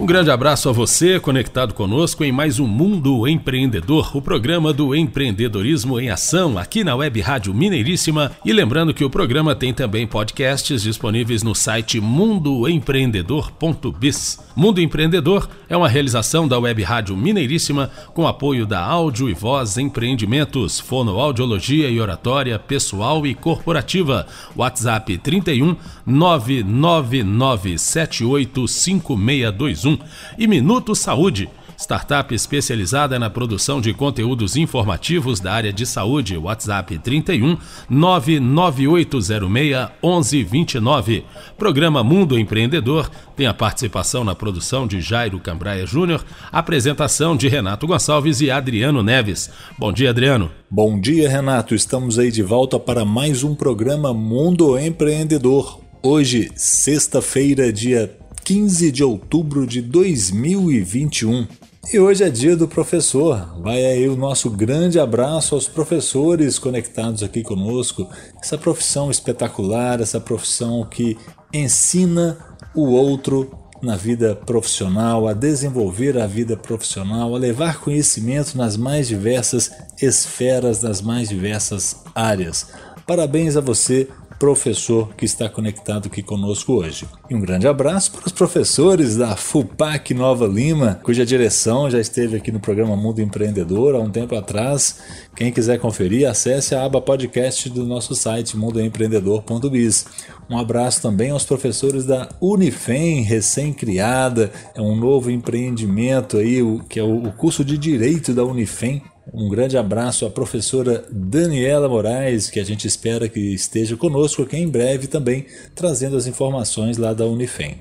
Um grande abraço a você conectado conosco em mais um Mundo Empreendedor, o programa do empreendedorismo em ação aqui na Web Rádio Mineiríssima. E lembrando que o programa tem também podcasts disponíveis no site mundoempreendedor.biz. Mundo Empreendedor é uma realização da Web Rádio Mineiríssima com apoio da Áudio e Voz Empreendimentos, Fonoaudiologia e Oratória Pessoal e Corporativa. WhatsApp 31 999785621 e Minuto Saúde, startup especializada na produção de conteúdos informativos da área de saúde. WhatsApp 31 99806 1129. Programa Mundo Empreendedor tem a participação na produção de Jairo Cambraia Júnior, apresentação de Renato Gonçalves e Adriano Neves. Bom dia, Adriano. Bom dia, Renato. Estamos aí de volta para mais um programa Mundo Empreendedor. Hoje, sexta-feira, dia 15 de outubro de 2021. E hoje é dia do professor. Vai aí o nosso grande abraço aos professores conectados aqui conosco. Essa profissão espetacular, essa profissão que ensina o outro na vida profissional, a desenvolver a vida profissional, a levar conhecimento nas mais diversas esferas, nas mais diversas áreas. Parabéns a você professor que está conectado aqui conosco hoje. E um grande abraço para os professores da FUPAC Nova Lima, cuja direção já esteve aqui no programa Mundo Empreendedor há um tempo atrás. Quem quiser conferir, acesse a aba podcast do nosso site mundoempreendedor.biz. Um abraço também aos professores da Unifem, recém-criada, é um novo empreendimento aí, que é o curso de Direito da Unifem, um grande abraço à professora Daniela Moraes, que a gente espera que esteja conosco aqui em breve também, trazendo as informações lá da Unifem.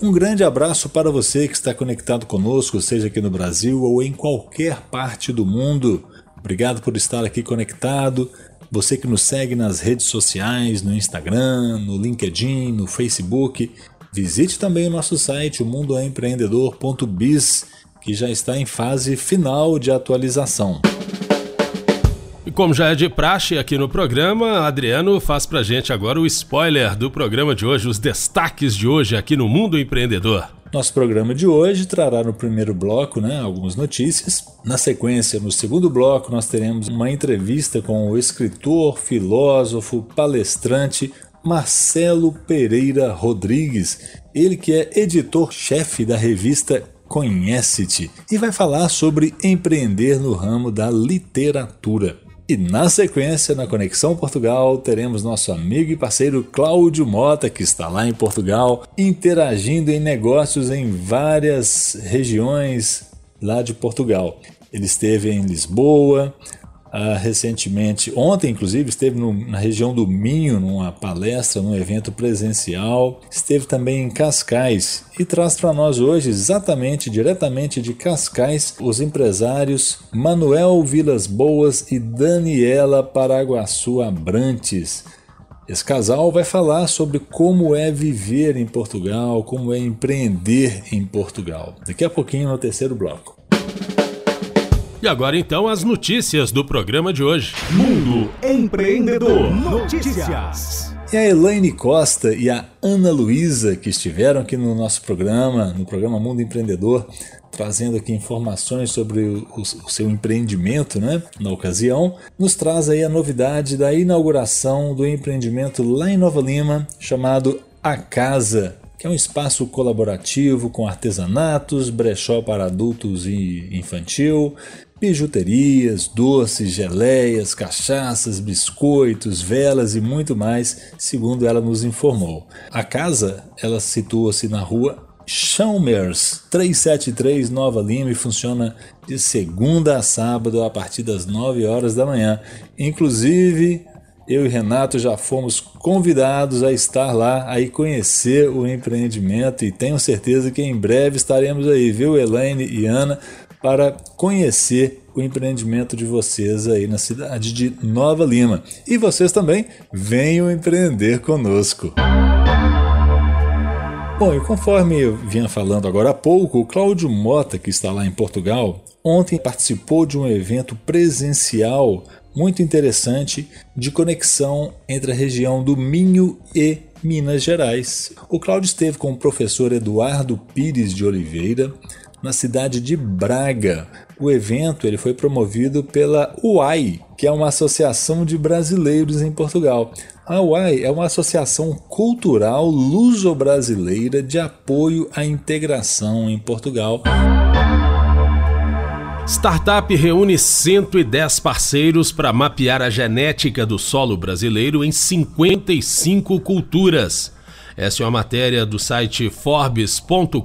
Um grande abraço para você que está conectado conosco, seja aqui no Brasil ou em qualquer parte do mundo. Obrigado por estar aqui conectado. Você que nos segue nas redes sociais, no Instagram, no LinkedIn, no Facebook. Visite também o nosso site, o mundoempreendedor.biz que já está em fase final de atualização. E como já é de praxe aqui no programa, Adriano faz pra gente agora o spoiler do programa de hoje, os destaques de hoje aqui no Mundo Empreendedor. Nosso programa de hoje trará no primeiro bloco né, algumas notícias. Na sequência, no segundo bloco, nós teremos uma entrevista com o escritor, filósofo, palestrante Marcelo Pereira Rodrigues, ele que é editor-chefe da revista Conhece-te e vai falar sobre empreender no ramo da literatura. E na sequência, na Conexão Portugal, teremos nosso amigo e parceiro Cláudio Mota, que está lá em Portugal, interagindo em negócios em várias regiões lá de Portugal. Ele esteve em Lisboa, ah, recentemente, ontem inclusive, esteve no, na região do Minho, numa palestra, num evento presencial. Esteve também em Cascais e traz para nós hoje, exatamente, diretamente de Cascais, os empresários Manuel Vilas Boas e Daniela Paraguaçu Abrantes. Esse casal vai falar sobre como é viver em Portugal, como é empreender em Portugal. Daqui a pouquinho no terceiro bloco. E agora então as notícias do programa de hoje. Mundo Empreendedor Notícias. E a Elaine Costa e a Ana Luísa, que estiveram aqui no nosso programa, no programa Mundo Empreendedor, trazendo aqui informações sobre o, o, o, seu empreendimento, né? Na ocasião, nos traz aí a novidade da inauguração do empreendimento lá em Nova Lima, chamado A Casa, que é um espaço colaborativo com artesanatos, brechó para adultos e infantil, bijuterias, doces, geleias, cachaças, biscoitos, velas e muito mais, segundo ela nos informou. A casa, ela situa-se na rua Chalmers 373 Nova Lima e funciona de segunda a sábado a partir das 9 horas da manhã. Inclusive, eu e Renato já fomos convidados a estar lá, a conhecer o empreendimento e tenho certeza que em breve estaremos aí, viu, Elaine e Ana, para conhecer o empreendimento de vocês aí na cidade de Nova Lima. E vocês também venham empreender conosco. Bom, e conforme eu vinha falando agora há pouco, o Cláudio Mota, que está lá em Portugal, ontem participou de um evento presencial muito interessante de conexão entre a região do Minho e Minas Gerais. O Cláudio esteve com o professor Eduardo Pires de Oliveira na cidade de Braga. O evento ele foi promovido pela UAI, que é uma associação de brasileiros em Portugal. A UAI é uma associação cultural luso-brasileira de apoio à integração em Portugal. Startup reúne 110 parceiros para mapear a genética do solo brasileiro em 55 culturas. Essa é uma matéria do site Forbes.com.br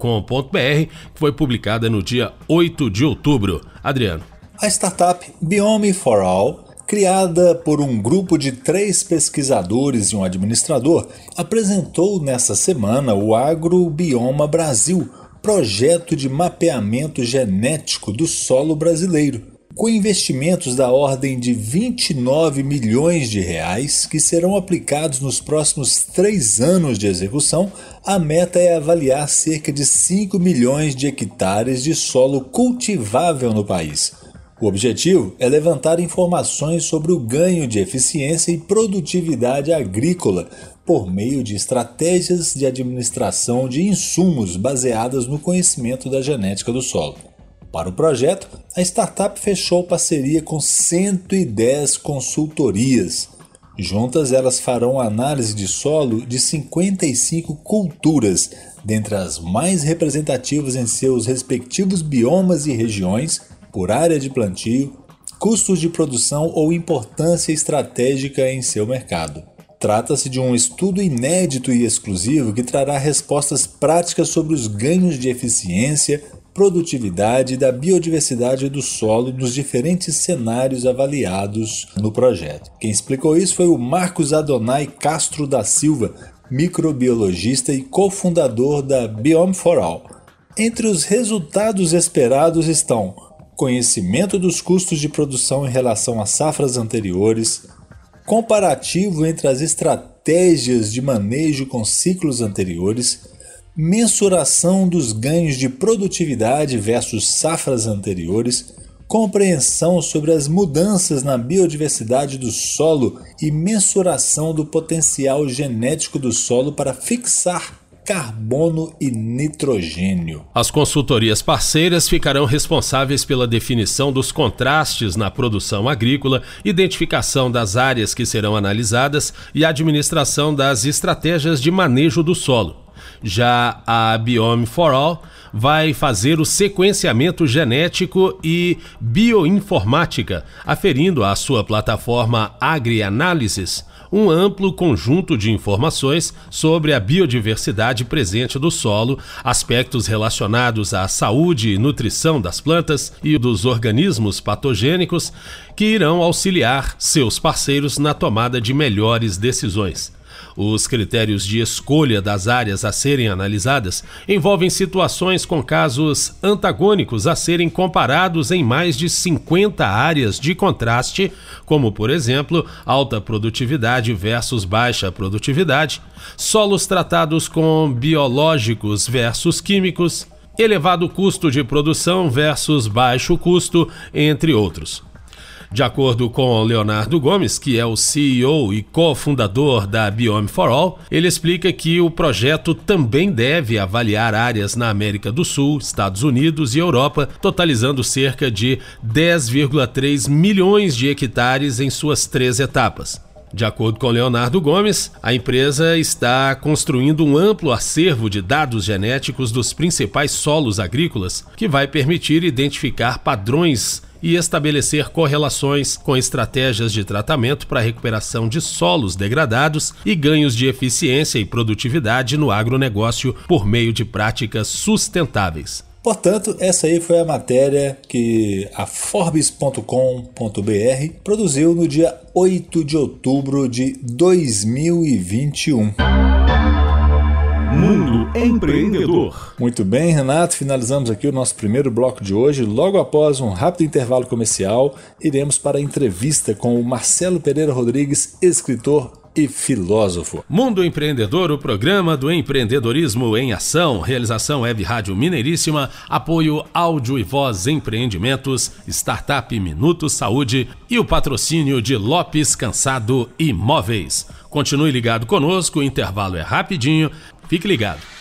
que foi publicada no dia 8 de outubro. Adriano. A startup Biome for All, criada por um grupo de três pesquisadores e um administrador, apresentou nesta semana o Agrobioma Brasil projeto de mapeamento genético do solo brasileiro, com investimentos da ordem de 29 milhões de reais que serão aplicados nos próximos três anos de execução. A meta é avaliar cerca de 5 milhões de hectares de solo cultivável no país. O objetivo é levantar informações sobre o ganho de eficiência e produtividade agrícola por meio de estratégias de administração de insumos baseadas no conhecimento da genética do solo. Para o projeto, a startup fechou parceria com 110 consultorias. Juntas, elas farão análise de solo de 55 culturas, dentre as mais representativas em seus respectivos biomas e regiões, por área de plantio, custos de produção ou importância estratégica em seu mercado. Trata-se de um estudo inédito e exclusivo que trará respostas práticas sobre os ganhos de eficiência, produtividade e da biodiversidade do solo nos diferentes cenários avaliados no projeto. Quem explicou isso foi o Marcos Adonai Castro da Silva, microbiologista e cofundador da Biome for All. Entre os resultados esperados estão conhecimento dos custos de produção em relação às safras anteriores, comparativo entre as estratégias de manejo com ciclos anteriores, mensuração dos ganhos de produtividade versus safras anteriores, compreensão sobre as mudanças na biodiversidade do solo e mensuração do potencial genético do solo para fixar carbono e nitrogênio. As consultorias parceiras ficarão responsáveis pela definição dos contrastes na produção agrícola, identificação das áreas que serão analisadas e administração das estratégias de manejo do solo. Já a Biome for All vai fazer o sequenciamento genético e bioinformática, aferindo à sua plataforma AgriAnalysis um amplo conjunto de informações sobre a biodiversidade presente do solo, aspectos relacionados à saúde e nutrição das plantas e dos organismos patogênicos que irão auxiliar seus parceiros na tomada de melhores decisões. Os critérios de escolha das áreas a serem analisadas envolvem situações com casos antagônicos a serem comparados em mais de 50 áreas de contraste, como, por exemplo, alta produtividade versus baixa produtividade, solos tratados com biológicos versus químicos, elevado custo de produção versus baixo custo, entre outros. De acordo com Leonardo Gomes, que é o CEO e cofundador da Biome for All, ele explica que o projeto também deve avaliar áreas na América do Sul, Estados Unidos e Europa, totalizando cerca de 10,3 milhões de hectares em suas três etapas. De acordo com Leonardo Gomes, a empresa está construindo um amplo acervo de dados genéticos dos principais solos agrícolas que vai permitir identificar padrões e estabelecer correlações com estratégias de tratamento para recuperação de solos degradados e ganhos de eficiência e produtividade no agronegócio por meio de práticas sustentáveis. Portanto, essa aí foi a matéria que a Forbes.com.br produziu no dia 8 de outubro de 2021. Empreendedor. Muito bem, Renato, finalizamos aqui o nosso primeiro bloco de hoje. Logo após um rápido intervalo comercial, iremos para a entrevista com o Marcelo Pereira Rodrigues, escritor e filósofo. Mundo Empreendedor, o programa do empreendedorismo em ação. Realização Web Rádio Mineiríssima, apoio áudio e voz empreendimentos, startup Minuto Saúde e o patrocínio de Lopes Cansado Imóveis. Continue ligado conosco, o intervalo é rapidinho. Fique ligado.